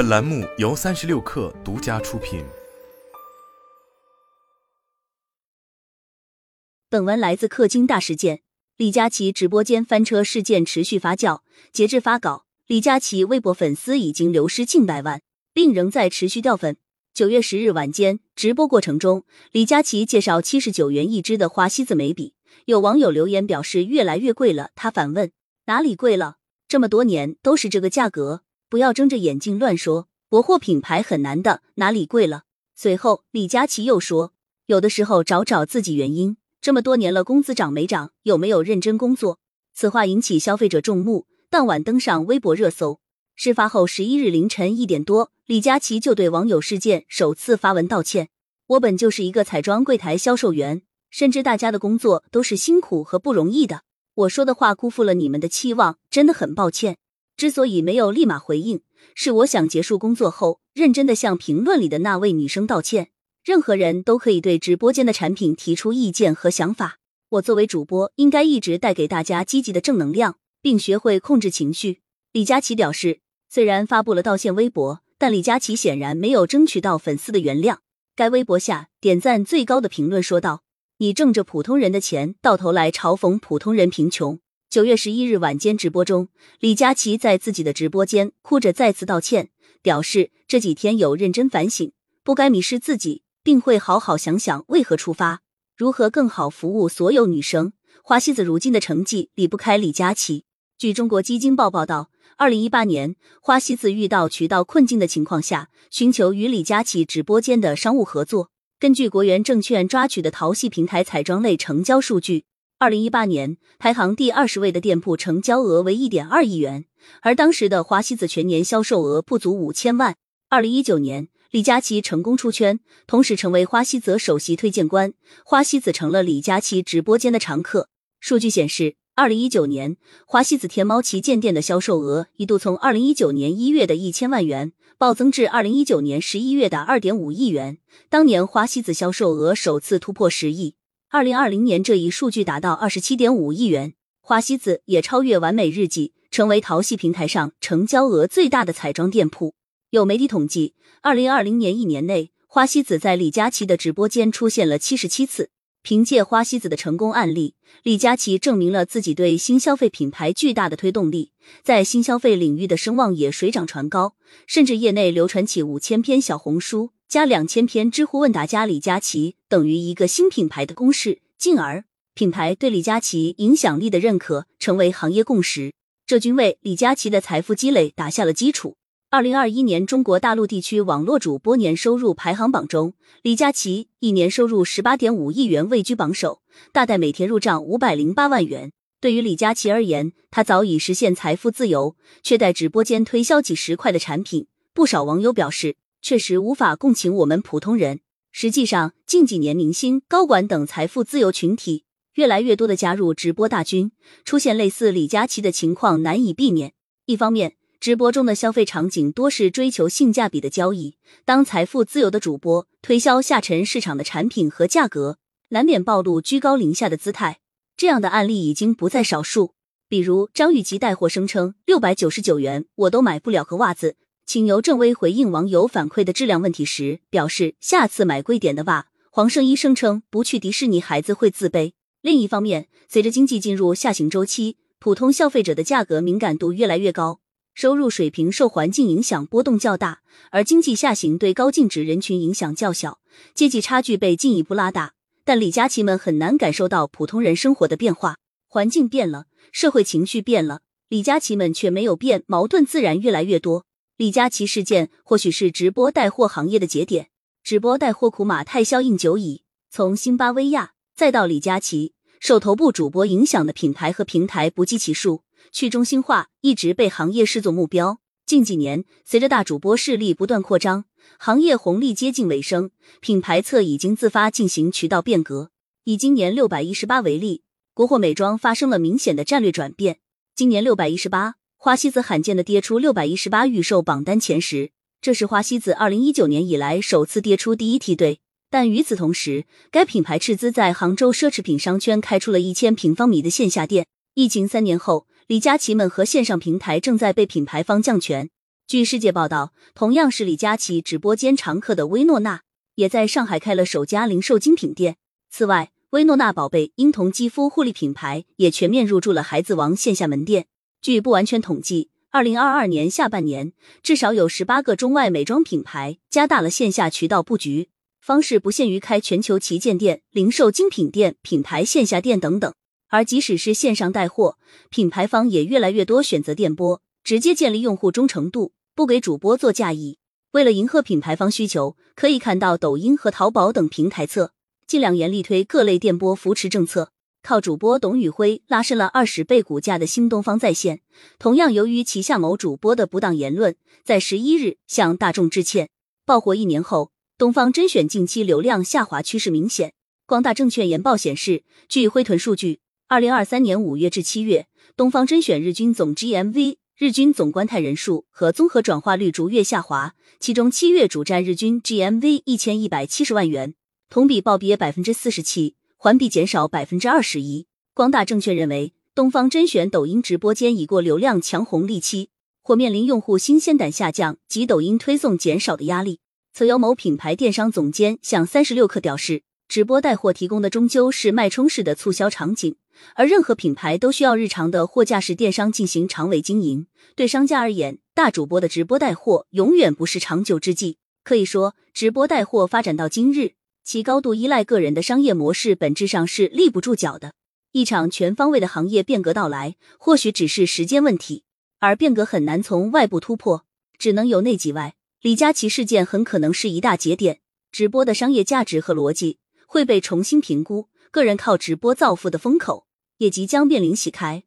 本栏目由三十六氪独家出品。本文来自氪金大事件。李佳琦直播间翻车事件持续发酵，截至发稿，李佳琦微博粉丝已经流失近百万，并仍在持续掉粉。九月十日晚间，直播过程中，李佳琦介绍七十九元一支的花西子眉笔，有网友留言表示越来越贵了。他反问哪里贵了？这么多年都是这个价格，不要睁着眼睛乱说。国货品牌很难的，哪里贵了？随后，李佳琦又说，有的时候找找自己原因。这么多年了，工资涨没涨？有没有认真工作？此话引起消费者众目，当晚登上微博热搜。事发后十一日凌晨一点多，李佳琦就对网友事件首次发文道歉。我本就是一个彩妆柜台销售员，深知大家的工作都是辛苦和不容易的。我说的话辜负了你们的期望，真的很抱歉。之所以没有立马回应，是我想结束工作后，认真的向评论里的那位女生道歉。任何人都可以对直播间的产品提出意见和想法。我作为主播，应该一直带给大家积极的正能量，并学会控制情绪。李佳琦表示，虽然发布了道歉微博，但李佳琦显然没有争取到粉丝的原谅。该微博下点赞最高的评论说道：“你挣着普通人的钱，到头来嘲讽普通人贫穷。”九月十一日晚间直播中，李佳琦在自己的直播间哭着再次道歉，表示这几天有认真反省，不该迷失自己。并会好好想想为何出发，如何更好服务所有女生。花西子如今的成绩离不开李佳琦。据中国基金报报道，二零一八年，花西子遇到渠道困境的情况下，寻求与李佳琦直播间的商务合作。根据国元证券抓取的淘系平台彩妆类成交数据，二零一八年排行第二十位的店铺成交额为一点二亿元，而当时的花西子全年销售额不足五千万。二零一九年。李佳琦成功出圈，同时成为花西子首席推荐官，花西子成了李佳琦直播间的常客。数据显示，二零一九年花西子天猫旗舰店的销售额一度从二零一九年一月的一千万元暴增至二零一九年十一月的二点五亿元。当年花西子销售额首次突破十亿，二零二零年这一数据达到二十七点五亿元，花西子也超越完美日记，成为淘系平台上成交额最大的彩妆店铺。有媒体统计，二零二零年一年内，花西子在李佳琦的直播间出现了七十七次。凭借花西子的成功案例，李佳琦证明了自己对新消费品牌巨大的推动力，在新消费领域的声望也水涨船高，甚至业内流传起五千篇小红书加两千篇知乎问答加李佳琦等于一个新品牌的公式，进而品牌对李佳琦影响力的认可成为行业共识，这均为李佳琦的财富积累打下了基础。二零二一年中国大陆地区网络主播年收入排行榜中，李佳琦一年收入十八点五亿元位居榜首，大概每天入账五百零八万元。对于李佳琦而言，他早已实现财富自由，却在直播间推销几十块的产品。不少网友表示，确实无法共情我们普通人。实际上，近几年明星、高管等财富自由群体越来越多的加入直播大军，出现类似李佳琦的情况难以避免。一方面，直播中的消费场景多是追求性价比的交易，当财富自由的主播推销下沉市场的产品和价格，难免暴露居高临下的姿态。这样的案例已经不在少数。比如张雨绮带货声称六百九十九元我都买不了个袜子，请由正威回应网友反馈的质量问题时表示下次买贵点的袜。黄圣依声称不去迪士尼孩子会自卑。另一方面，随着经济进入下行周期，普通消费者的价格敏感度越来越高。收入水平受环境影响波动较大，而经济下行对高净值人群影响较小，阶级差距被进一步拉大。但李佳琦们很难感受到普通人生活的变化，环境变了，社会情绪变了，李佳琦们却没有变，矛盾自然越来越多。李佳琦事件或许是直播带货行业的节点，直播带货苦马太效应久矣，从辛巴薇亚再到李佳琦，受头部主播影响的品牌和平台不计其数。去中心化一直被行业视作目标。近几年，随着大主播势力不断扩张，行业红利接近尾声，品牌侧已经自发进行渠道变革。以今年六百一十八为例，国货美妆发生了明显的战略转变。今年六百一十八，花西子罕见的跌出六百一十八预售榜单前十，这是花西子二零一九年以来首次跌出第一梯队。但与此同时，该品牌斥资在杭州奢侈品商圈开出了一千平方米的线下店。疫情三年后。李佳琦们和线上平台正在被品牌方降权。据世界报道，同样是李佳琦直播间常客的薇诺娜，也在上海开了首家零售精品店。此外，薇诺娜宝贝婴童肌肤护理品牌也全面入驻了孩子王线下门店。据不完全统计，二零二二年下半年，至少有十八个中外美妆品牌加大了线下渠道布局，方式不限于开全球旗舰店、零售精品店、品牌线下店等等。而即使是线上带货，品牌方也越来越多选择电波，直接建立用户忠诚度。不给主播做嫁衣，为了迎合品牌方需求，可以看到抖音和淘宝等平台侧近两年力推各类电波扶持政策，靠主播董宇辉拉升了二十倍股价的新东方在线，同样由于旗下某主播的不当言论，在十一日向大众致歉。爆火一年后，东方甄选近期流量下滑趋势明显。光大证券研报显示，据灰屯数据，二零二三年五月至七月，东方甄选日均总 GMV。日均总观看人数和综合转化率逐月下滑，其中七月主站日均 GMV 一千一百七十万元，同比暴跌百分之四十七，环比减少百分之二十一。光大证券认为，东方甄选抖音直播间已过流量强红利期，或面临用户新鲜感下降及抖音推送减少的压力。曾有某品牌电商总监向三十六氪表示，直播带货提供的终究是脉冲式的促销场景。而任何品牌都需要日常的货架式电商进行长尾经营，对商家而言，大主播的直播带货永远不是长久之计。可以说，直播带货发展到今日，其高度依赖个人的商业模式，本质上是立不住脚的。一场全方位的行业变革到来，或许只是时间问题，而变革很难从外部突破，只能由内及外。李佳琦事件很可能是一大节点，直播的商业价值和逻辑会被重新评估，个人靠直播造富的风口。也即将面临洗开。